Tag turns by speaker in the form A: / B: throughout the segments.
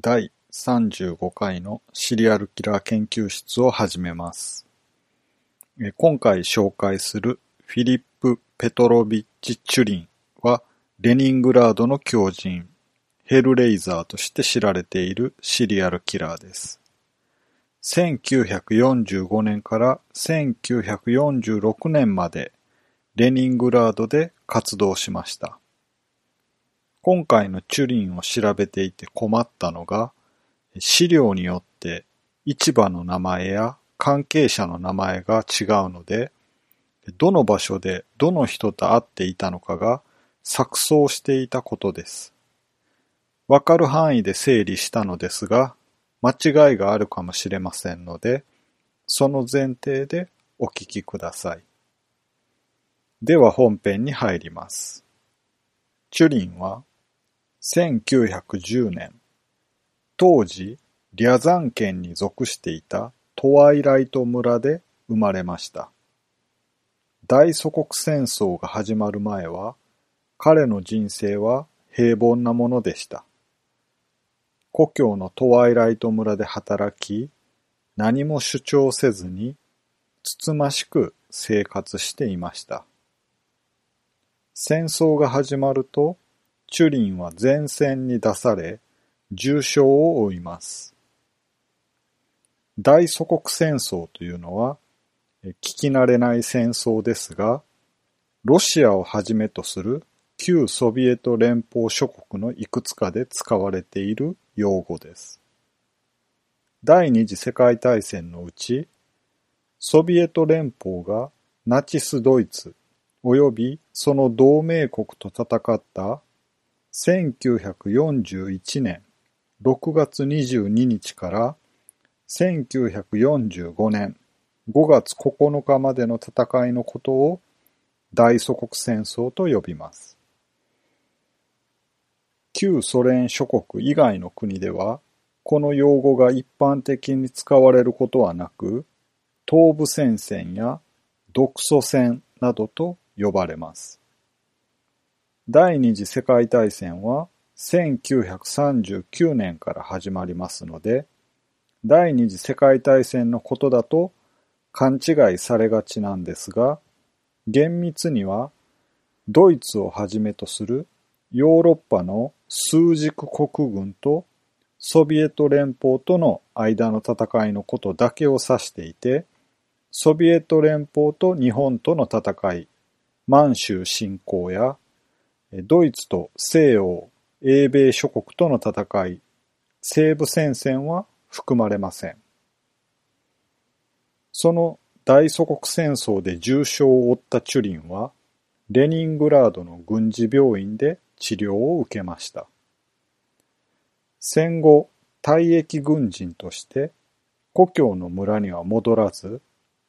A: 第35回のシリアルキラー研究室を始めます。今回紹介するフィリップ・ペトロビッチ・チュリンはレニングラードの狂人ヘルレイザーとして知られているシリアルキラーです。1945年から1946年までレニングラードで活動しました。今回のチュリンを調べていて困ったのが、資料によって市場の名前や関係者の名前が違うので、どの場所でどの人と会っていたのかが錯綜していたことです。わかる範囲で整理したのですが、間違いがあるかもしれませんので、その前提でお聞きください。では本編に入ります。チュリンは1910年、当時リャザン県に属していたトワイライト村で生まれました。大祖国戦争が始まる前は、彼の人生は平凡なものでした。故郷のトワイライト村で働き、何も主張せずに、つつましく生活していました。戦争が始まると、チュリンは前線に出され、重傷を負います。大祖国戦争というのは、聞き慣れない戦争ですが、ロシアをはじめとする旧ソビエト連邦諸国のいくつかで使われている用語です。第二次世界大戦のうち、ソビエト連邦がナチスドイツ及びその同盟国と戦った1941年6月22日から1945年5月9日までの戦いのことを大祖国戦争と呼びます。旧ソ連諸国以外の国では、この用語が一般的に使われることはなく、東部戦線や独ソ戦などと呼ばれます。第二次世界大戦は1939年から始まりますので、第二次世界大戦のことだと勘違いされがちなんですが、厳密にはドイツをはじめとするヨーロッパの数軸国軍とソビエト連邦との間の戦いのことだけを指していて、ソビエト連邦と日本との戦い、満州侵攻やドイツと西欧、英米諸国との戦い、西部戦線は含まれません。その大祖国戦争で重傷を負ったチュリンは、レニングラードの軍事病院で治療を受けました。戦後、退役軍人として故郷の村には戻らず、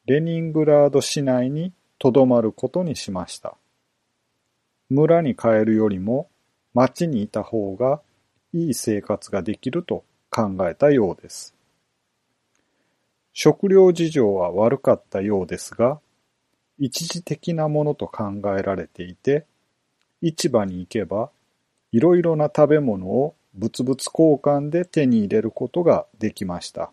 A: レニングラード市内に留まることにしました。村に帰るよりも町にいた方がいい生活ができると考えたようです。食料事情は悪かったようですが、一時的なものと考えられていて、市場に行けば、いろいろな食べ物を物々交換で手に入れることができました。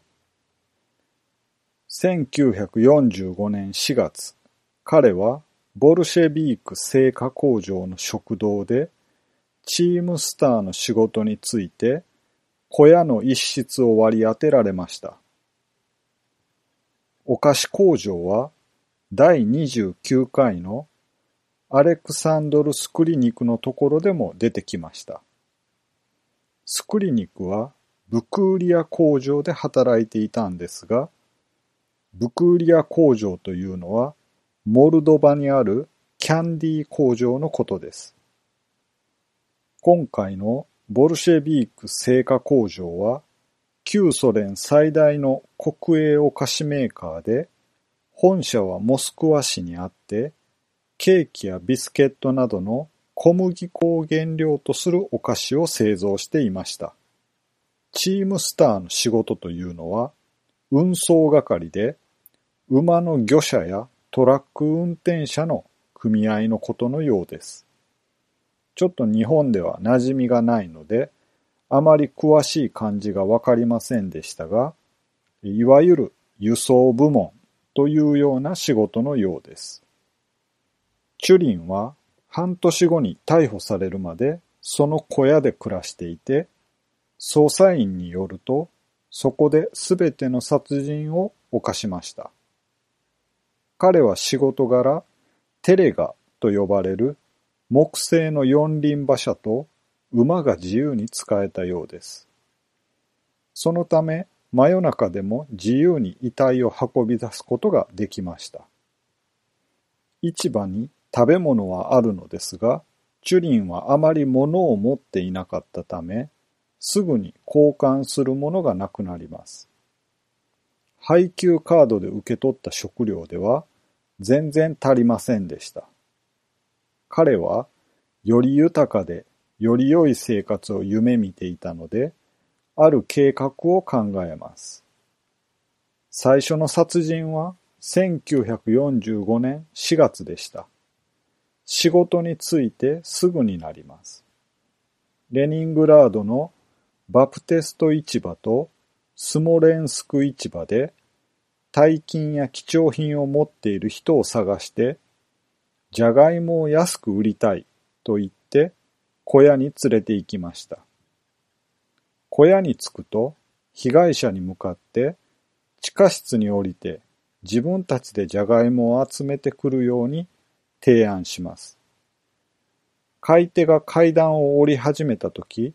A: 1945年4月、彼はボルシェビーク製菓工場の食堂で、チームスターの仕事について、小屋の一室を割り当てられました。お菓子工場は第29回のアレクサンドル・スクリニクのところでも出てきました。スクリニクはブクーリア工場で働いていたんですが、ブクーリア工場というのはモルドバにあるキャンディー工場のことです。今回のボルシェビーク製菓工場は旧ソ連最大の国営お菓子メーカーで、本社はモスクワ市にあって、ケーキやビスケットなどの小麦粉を原料とするお菓子を製造していました。チームスターの仕事というのは、運送係で、馬の魚車やトラック運転者の組合のことのようです。ちょっと日本では馴染みがないので、あまり詳しい漢字がわかりませんでしたが、いわゆる輸送部門というような仕事のようです。チュリンは半年後に逮捕されるまでその小屋で暮らしていて、捜査員によると、そこで全ての殺人を犯しました。彼は仕事柄、テレガと呼ばれる木製の四輪馬車と馬が自由に使えたようです。そのため、真夜中でも自由に遺体を運び出すことができました。市場に食べ物はあるのですが、チュリンはあまり物を持っていなかったため、すぐに交換するものがなくなります。配給カードで受け取った食料では全然足りませんでした。彼はより豊かでより良い生活を夢見ていたので、ある計画を考えます。最初の殺人は1945年4月でした。仕事についてすぐになります。レニングラードのバプテスト市場とスモレンスク市場で大金や貴重品を持っている人を探して、じゃがいもを安く売りたいと言って小屋に連れて行きました。小屋に着くと被害者に向かって地下室に降りて自分たちでじゃがいもを集めてくるように提案します。買い手が階段を降り始めたとき、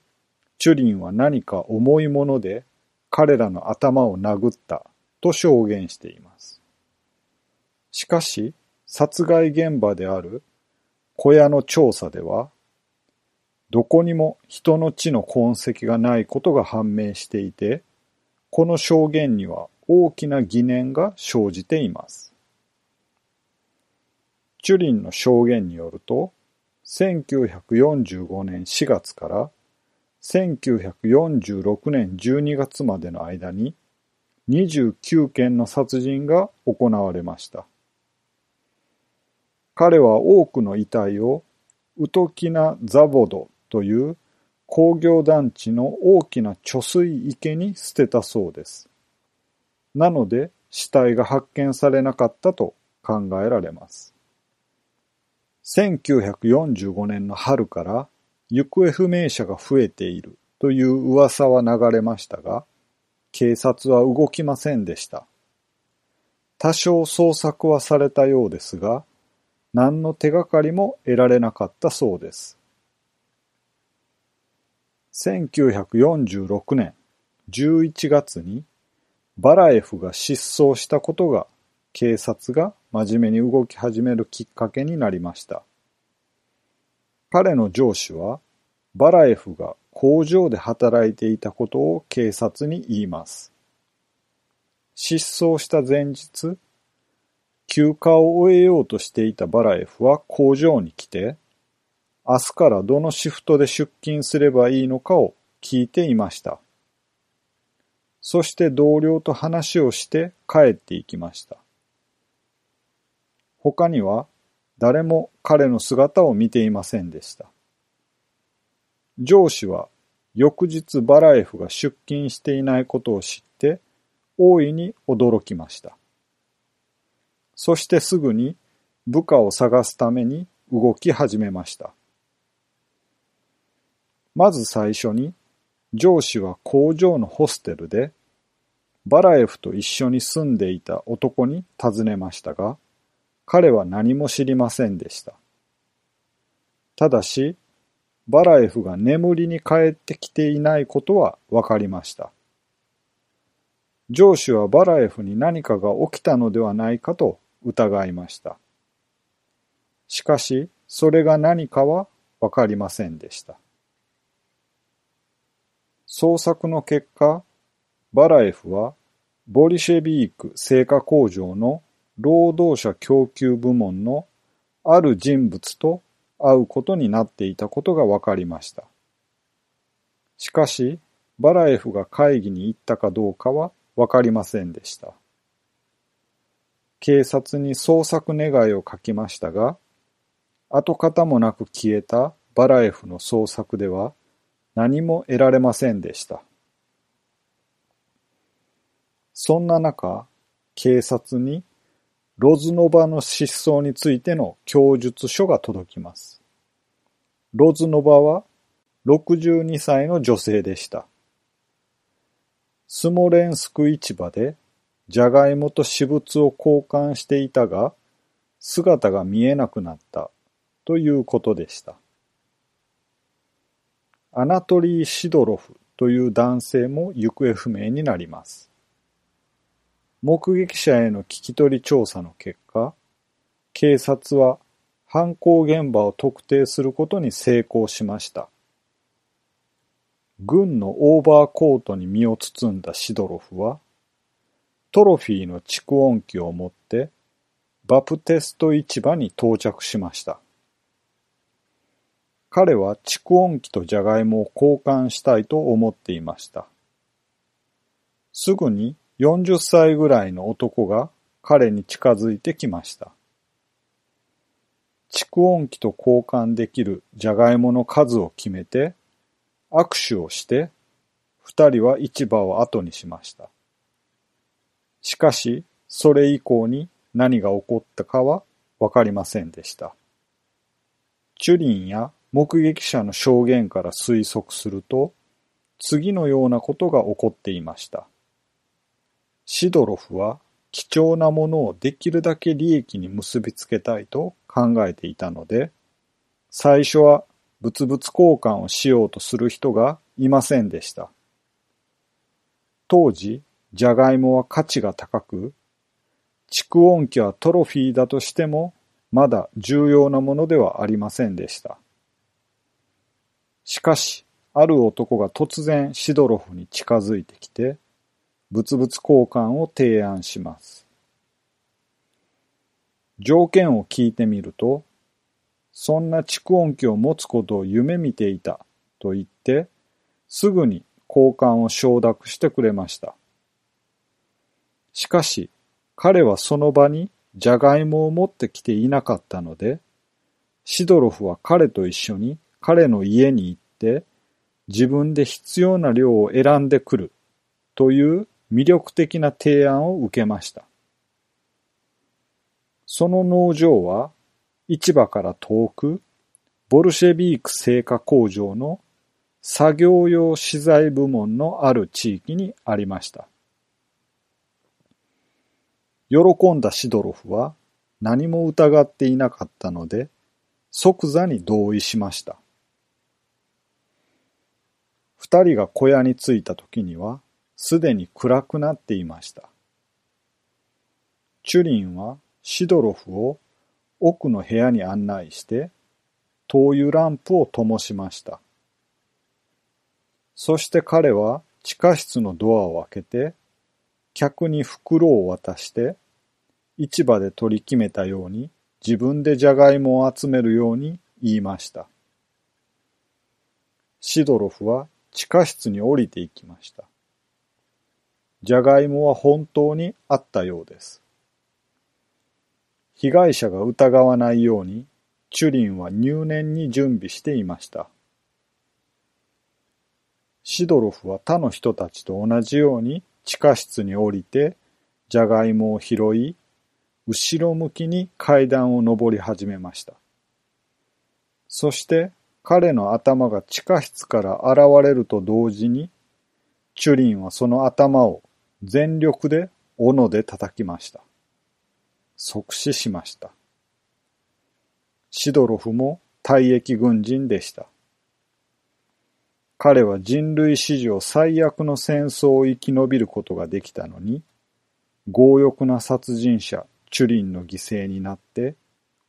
A: チュリンは何か重いもので彼らの頭を殴ったと証言しています。しかし、殺害現場である小屋の調査では、どこにも人の血の痕跡がないことが判明していて、この証言には大きな疑念が生じています。チュリンの証言によると、1945年4月から1946年12月までの間に29件の殺人が行われました。彼は多くの遺体をウトキナ・ザボドという工業団地の大きな貯水池に捨てたそうです。なので死体が発見されなかったと考えられます。1945年の春から行方不明者が増えているという噂は流れましたが、警察は動きませんでした。多少捜索はされたようですが、何の手がかりも得られなかったそうです。1946年11月にバラエフが失踪したことが警察が真面目に動き始めるきっかけになりました。彼の上司は、バラエフが工場で働いていたことを警察に言います。失踪した前日、休暇を終えようとしていたバラエフは工場に来て、明日からどのシフトで出勤すればいいのかを聞いていました。そして同僚と話をして帰っていきました。他には誰も彼の姿を見ていませんでした。上司は翌日バラエフが出勤していないことを知って大いに驚きました。そしてすぐに部下を探すために動き始めました。まず最初に上司は工場のホステルでバラエフと一緒に住んでいた男に尋ねましたが、彼は何も知りませんでした。ただし、バラエフが眠りに帰ってきていないことは分かりました。上司はバラエフに何かが起きたのではないかと疑いました。しかし、それが何かは分かりませんでした。捜索の結果、バラエフはボリシェビーク製菓工場の労働者供給部門のある人物と会うことになっていたことが分かりました。しかし、バラエフが会議に行ったかどうかは分かりませんでした。警察に捜索願いを書きましたが、跡形もなく消えたバラエフの捜索では、何も得られませんでした。そんな中、警察にロズノバの失踪についての供述書が届きます。ロズノバは62歳の女性でした。スモレンスク市場でじゃがいもと私物を交換していたが、姿が見えなくなったということでした。アナトリー・シドロフという男性も行方不明になります。目撃者への聞き取り調査の結果、警察は犯行現場を特定することに成功しました。軍のオーバーコートに身を包んだシドロフは、トロフィーの蓄音機を持ってバプテスト市場に到着しました。彼は蓄音機とジャガイモを交換したいと思っていました。すぐに40歳ぐらいの男が彼に近づいてきました。蓄音機と交換できるジャガイモの数を決めて握手をして二人は市場を後にしました。しかし、それ以降に何が起こったかはわかりませんでした。チュリンや目撃者の証言から推測すると、次のようなことが起こっていました。シドロフは貴重なものをできるだけ利益に結びつけたいと考えていたので、最初は物々交換をしようとする人がいませんでした。当時、ジャガイモは価値が高く、蓄音機はトロフィーだとしても、まだ重要なものではありませんでした。しかし、ある男が突然シドロフに近づいてきて、物々交換を提案します。条件を聞いてみると、そんな蓄音機を持つことを夢見ていたと言って、すぐに交換を承諾してくれました。しかし、彼はその場にジャガイモを持ってきていなかったので、シドロフは彼と一緒に彼の家に行って自分で必要な量を選んでくるという魅力的な提案を受けました。その農場は市場から遠くボルシェビーク製菓工場の作業用資材部門のある地域にありました。喜んだシドロフは何も疑っていなかったので即座に同意しました。二人が小屋に着いた時には、すでに暗くなっていました。チュリンはシドロフを奥の部屋に案内して、灯油ランプを灯しました。そして彼は地下室のドアを開けて、客に袋を渡して、市場で取り決めたように自分でじゃがいもを集めるように言いました。シドロフは地下室に降りていきました。じゃがいもは本当にあったようです。被害者が疑わないように、チュリンは入念に準備していました。シドロフは他の人たちと同じように地下室に降りて、じゃがいもを拾い、後ろ向きに階段を登り始めました。そして彼の頭が地下室から現れると同時に、チュリンはその頭を全力で斧で叩きました。即死しました。シドロフも退役軍人でした。彼は人類史上最悪の戦争を生き延びることができたのに、強欲な殺人者チュリンの犠牲になって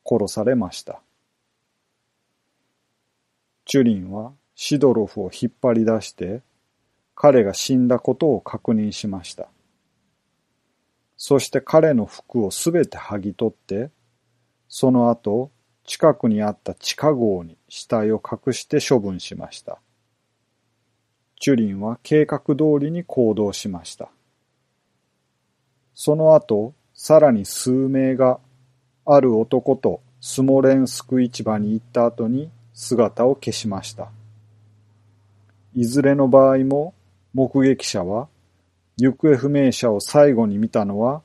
A: 殺されました。チュリンはシドロフを引っ張り出して彼が死んだことを確認しました。そして彼の服をすべて剥ぎ取って、その後、近くにあった地下壕に死体を隠して処分しました。チュリンは計画通りに行動しました。その後、さらに数名がある男とスモレンスク市場に行った後に姿を消しました。いずれの場合も目撃者は行方不明者を最後に見たのは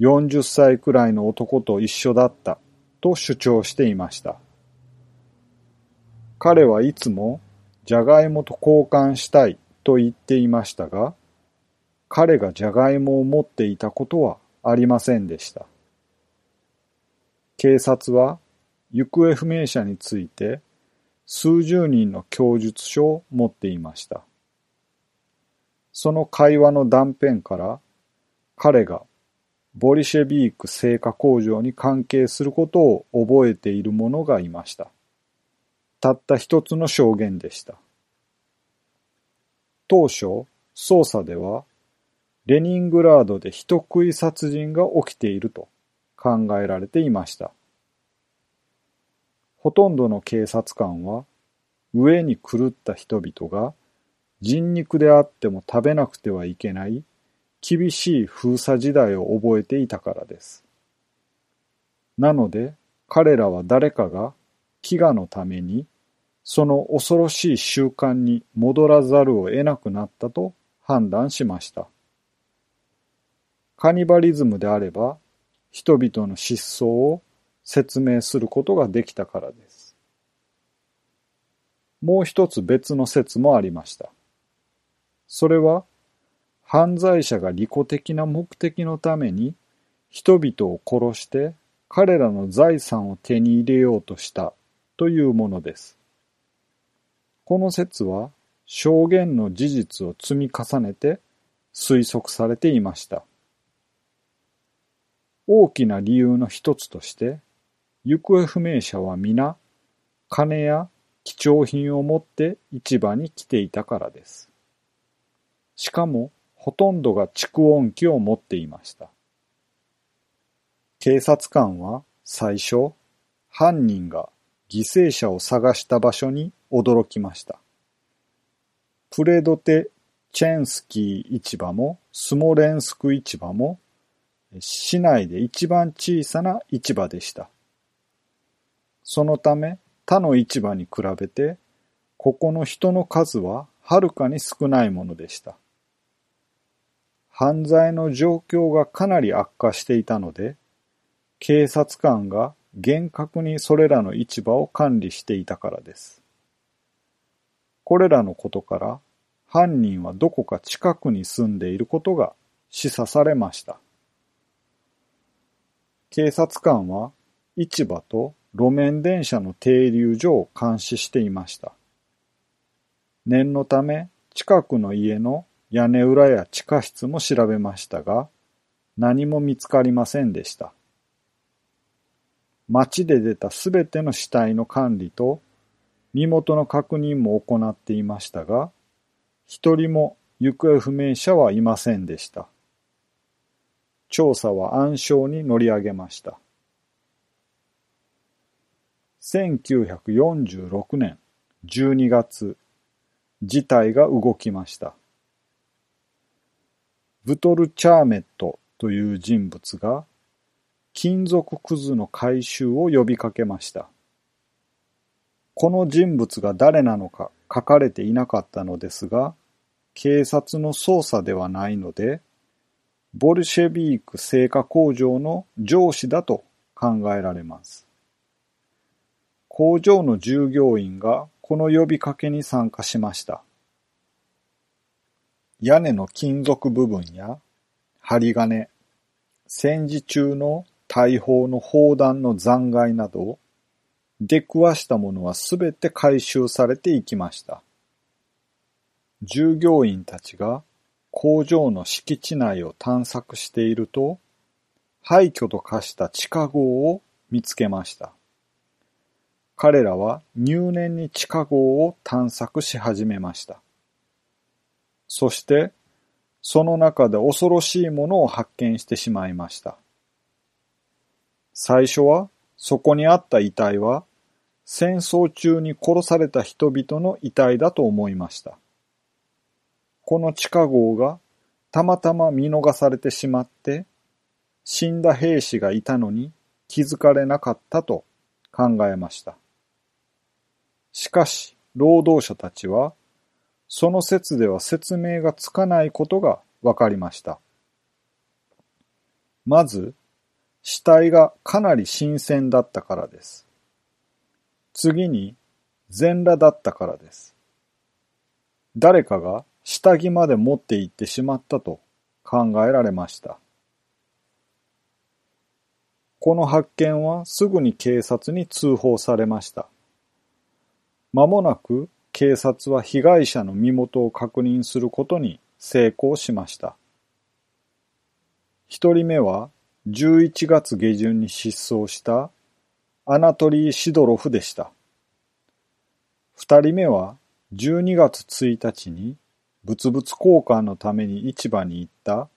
A: 40歳くらいの男と一緒だったと主張していました。彼はいつもじゃがいもと交換したいと言っていましたが、彼がじゃがいもを持っていたことはありませんでした。警察は行方不明者について数十人の供述書を持っていました。その会話の断片から彼がボリシェビーク製菓工場に関係することを覚えている者がいました。たった一つの証言でした。当初、捜査ではレニングラードで人食い殺人が起きていると考えられていました。ほとんどの警察官は上に狂った人々が人肉であっても食べなくてはいけない厳しい封鎖時代を覚えていたからです。なので彼らは誰かが飢餓のためにその恐ろしい習慣に戻らざるを得なくなったと判断しました。カニバリズムであれば、人々の失踪を説明することができたからです。もう一つ別の説もありました。それは、犯罪者が利己的な目的のために人々を殺して彼らの財産を手に入れようとしたというものです。この説は証言の事実を積み重ねて推測されていました。大きな理由の一つとして、行方不明者は皆、金や貴重品を持って市場に来ていたからです。しかも、ほとんどが蓄音機を持っていました。警察官は最初、犯人が犠牲者を探した場所に驚きました。プレドテ・チェンスキー市場もスモレンスク市場も市内で一番小さな市場でした。そのため他の市場に比べてここの人の数ははるかに少ないものでした。犯罪の状況がかなり悪化していたので、警察官が厳格にそれらの市場を管理していたからです。これらのことから犯人はどこか近くに住んでいることが示唆されました。警察官は市場と路面電車の停留所を監視していました。念のため近くの家の屋根裏や地下室も調べましたが、何も見つかりませんでした。町で出たすべての死体の管理と身元の確認も行っていましたが、一人も行方不明者はいませんでした。調査は暗礁に乗り上げました。1946年12月、事態が動きました。ブトル・チャーメットという人物が金属くずの回収を呼びかけました。この人物が誰なのか書かれていなかったのですが、警察の捜査ではないので、ボルシェビーク製菓工場の上司だと考えられます。工場の従業員がこの呼びかけに参加しました。屋根の金属部分や針金、戦時中の大砲の砲弾の残骸など、出くわしたものはすべて回収されていきました。従業員たちが工場の敷地内を探索していると、廃墟と化した地下壕を見つけました。彼らは入念に地下壕を探索し始めました。そして、その中で恐ろしいものを発見してしまいました。最初は、そこにあった遺体は、戦争中に殺された人々の遺体だと思いました。この地下壕がたまたま見逃されてしまって、死んだ兵士がいたのに気づかれなかったと考えました。しかし、労働者たちは、その説では説明がつかないことが分かりました。まず、死体がかなり新鮮だったからです。次に、全裸だったからです。誰かが下着まで持って行ってしまったと考えられました。この発見はすぐに警察に通報されました。間もなく警察は被害者の身元を確認することに成功しました。一人目は11月下旬に失踪したアナトリー・シドロフでした。二人目は12月1日に物々交換のために市場に行った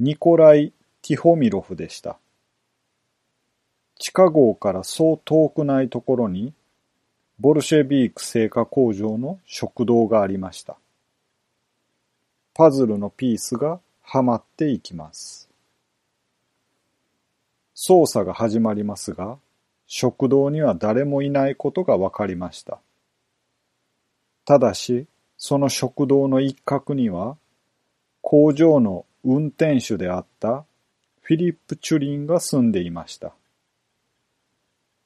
A: ニコライ・ティホミロフでした。地下壕からそう遠くないところにボルシェビーク製菓工場の食堂がありました。パズルのピースがはまっていきます。捜査が始まりますが、食堂には誰もいないことが分かりました。ただし、その食堂の一角には、工場の運転手であったフィリップ・チュリンが住んでいました。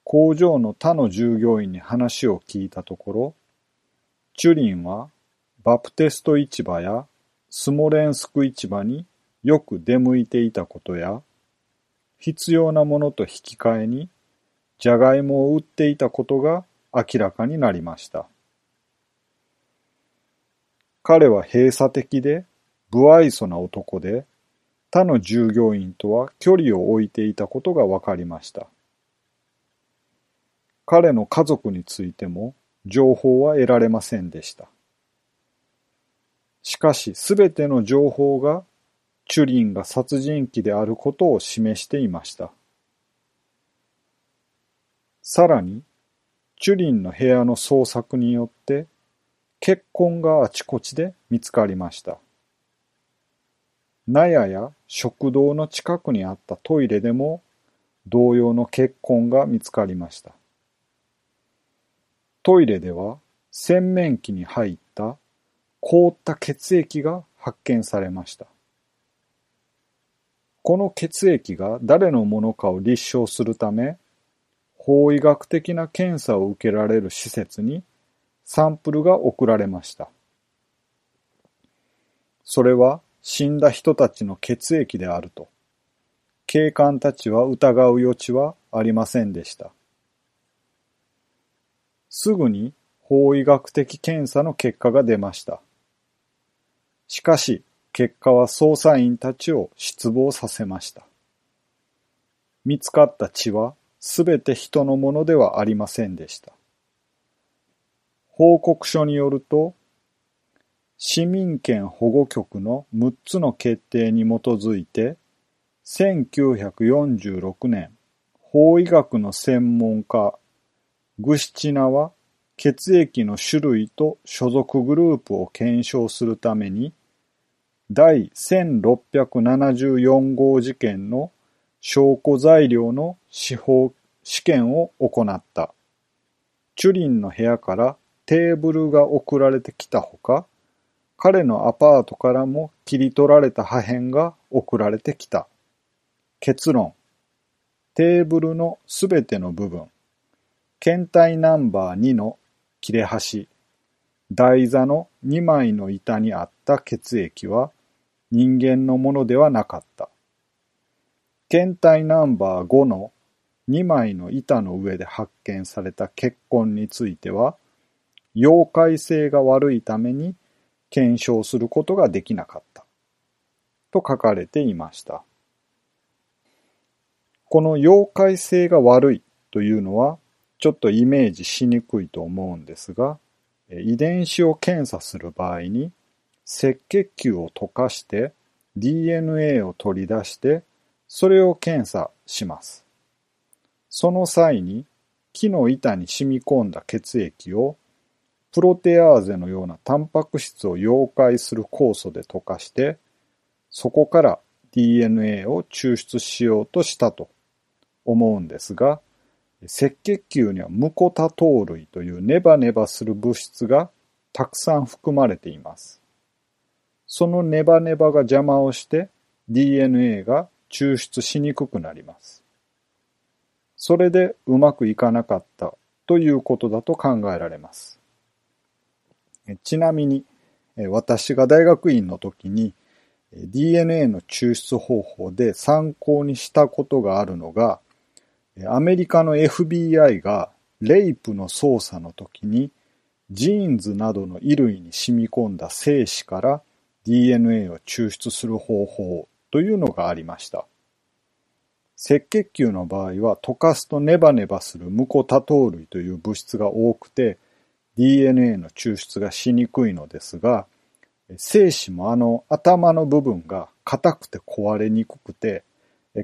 A: 工場の他の従業員に話を聞いたところ、チュリンはバプテスト市場やスモレンスク市場によく出向いていたことや、必要なものと引き換えにじゃがいもを売っていたことが明らかになりました。彼は閉鎖的で不愛想な男で、他の従業員とは距離を置いていたことが分かりました。彼の家族についても情報は得られませんでした。しかしすべての情報がチュリンが殺人鬼であることを示していました。さらに、チュリンの部屋の捜索によって血痕があちこちで見つかりました。納屋や食堂の近くにあったトイレでも同様の血痕が見つかりました。トイレでは洗面器に入った凍った血液が発見されました。この血液が誰のものかを立証するため、法医学的な検査を受けられる施設にサンプルが送られました。それは死んだ人たちの血液であると、警官たちは疑う余地はありませんでした。すぐに法医学的検査の結果が出ました。しかし、結果は捜査員たちを失望させました。見つかった血はすべて人のものではありませんでした。報告書によると、市民権保護局の6つの決定に基づいて、1946年、法医学の専門家グシチナは血液の種類と所属グループを検証するために第1674号事件の証拠材料の司法試験を行った。チュリンの部屋からテーブルが送られてきたほか、彼のアパートからも切り取られた破片が送られてきた。結論。テーブルのすべての部分、検体ナンバー2の切れ端、台座の2枚の板にあった血液は人間のものではなかった。検体ナンバー5の2枚の板の上で発見された血痕については、溶解性が悪いために検証することができなかった。と書かれていました。この溶解性が悪いというのはちょっとイメージしにくいと思うんですが、遺伝子を検査する場合に、赤血球を溶かして DNA を取り出して、それを検査します。その際に、木の板に染み込んだ血液を、プロテアーゼのようなタンパク質を溶解する酵素で溶かして、そこから DNA を抽出しようとしたと思うんですが、赤血球にはムコタ糖類というネバネバする物質がたくさん含まれています。そのネバネバが邪魔をして DNA が抽出しにくくなります。それでうまくいかなかったということだと考えられます。ちなみに、私が大学院の時に DNA の抽出方法で参考にしたことがあるのが、アメリカの FBI がレイプの捜査の時にジーンズなどの衣類に染み込んだ精子から DNA を抽出する方法というのがありました。赤血球の場合は溶かすとネバネバするムコタ糖類という物質が多くて DNA の抽出がしにくいのですが、精子もあの頭の部分が硬くて壊れにくくて、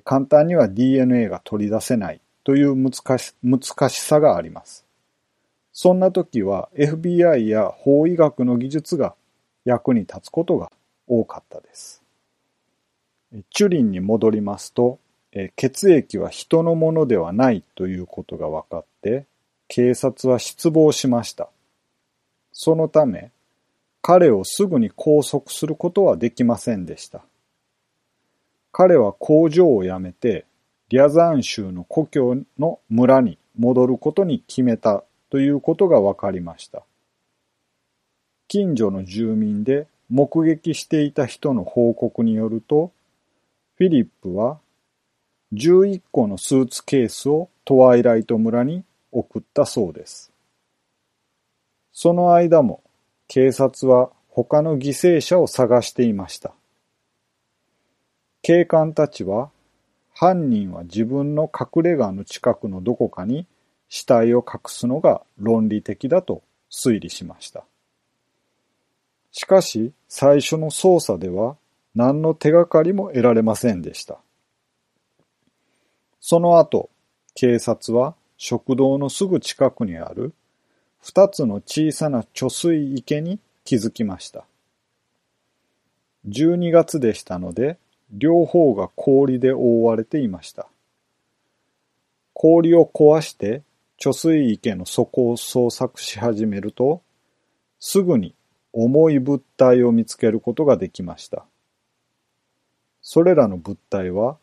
A: 簡単には DNA が取り出せないという難し難しさがあります。そんな時は FBI や法医学の技術が役に立つことが多かったです。チュリンに戻りますと、血液は人のものではないということが分かって、警察は失望しました。そのため、彼をすぐに拘束することはできませんでした。彼は工場を辞めて、リャザン州の故郷の村に戻ることに決めたということが分かりました。近所の住民で目撃していた人の報告によると、フィリップは11個のスーツケースをトワイライト村に送ったそうです。その間も警察は他の犠牲者を探していました。警官たちは犯人は自分の隠れ家の近くのどこかに死体を隠すのが論理的だと推理しました。しかし最初の捜査では何の手がかりも得られませんでした。その後、警察は食堂のすぐ近くにある二つの小さな貯水池に気づきました。12月でしたので、両方が氷で覆われていました。氷を壊して貯水池の底を捜索し始めると、すぐに重い物体を見つけることができました。それらの物体は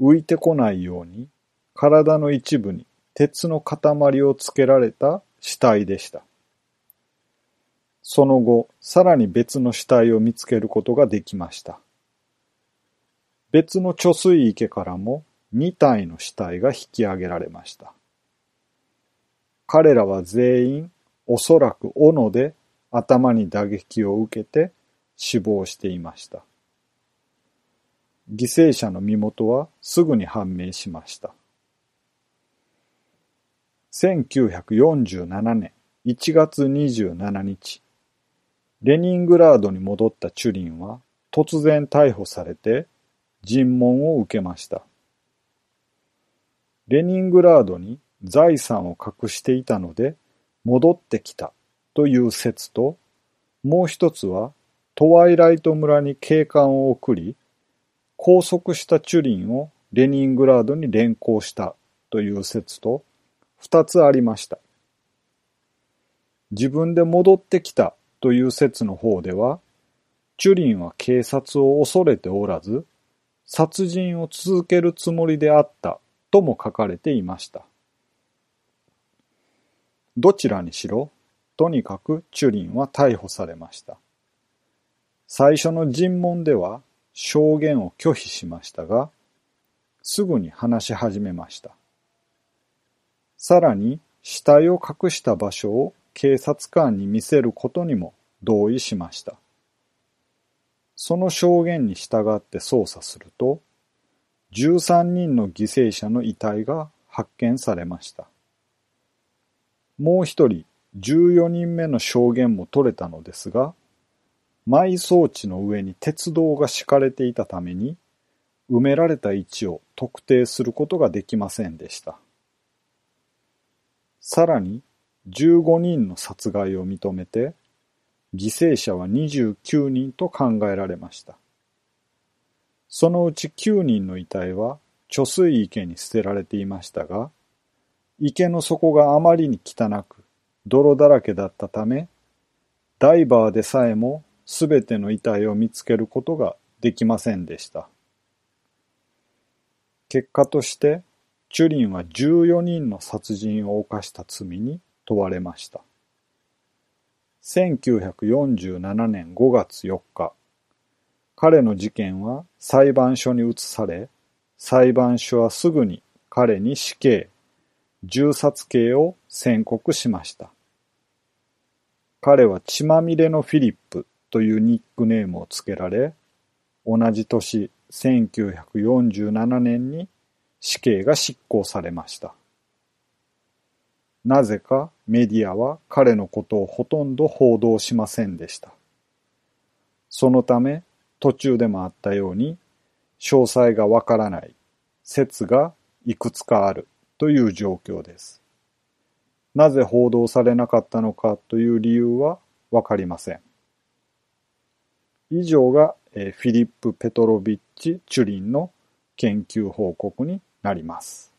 A: 浮いてこないように体の一部に鉄の塊をつけられた死体でした。その後、さらに別の死体を見つけることができました。別の貯水池からも2体の死体が引き上げられました。彼らは全員おそらく斧で頭に打撃を受けて死亡していました。犠牲者の身元はすぐに判明しました。1947年1月27日、レニングラードに戻ったチュリンは突然逮捕されて尋問を受けました。レニングラードに財産を隠していたので戻ってきたという説と、もう一つはトワイライト村に警官を送り、拘束したチュリンをレニングラードに連行したという説と二つありました。自分で戻ってきたという説の方では、チュリンは警察を恐れておらず、殺人を続けるつもりであったとも書かれていました。どちらにしろ、とにかくチュリンは逮捕されました。最初の尋問では証言を拒否しましたが、すぐに話し始めました。さらに死体を隠した場所を警察官に見せることにも同意しました。その証言に従って捜査すると、13人の犠牲者の遺体が発見されました。もう一人、14人目の証言も取れたのですが、埋葬地の上に鉄道が敷かれていたために、埋められた位置を特定することができませんでした。さらに、15人の殺害を認めて、犠牲者は29人と考えられました。そのうち9人の遺体は貯水池に捨てられていましたが、池の底があまりに汚く、泥だらけだったため、ダイバーでさえもすべての遺体を見つけることができませんでした。結果として、チュリンは14人の殺人を犯した罪に問われました。1947年5月4日、彼の事件は裁判所に移され、裁判所はすぐに彼に死刑、銃殺刑を宣告しました。彼は血まみれのフィリップというニックネームを付けられ、同じ年1947年に死刑が執行されました。なぜかメディアは彼のことをほとんど報道しませんでした。そのため途中でもあったように詳細がわからない説がいくつかあるという状況です。なぜ報道されなかったのかという理由はわかりません。以上がフィリップ・ペトロビッチ・チュリンの研究報告になります。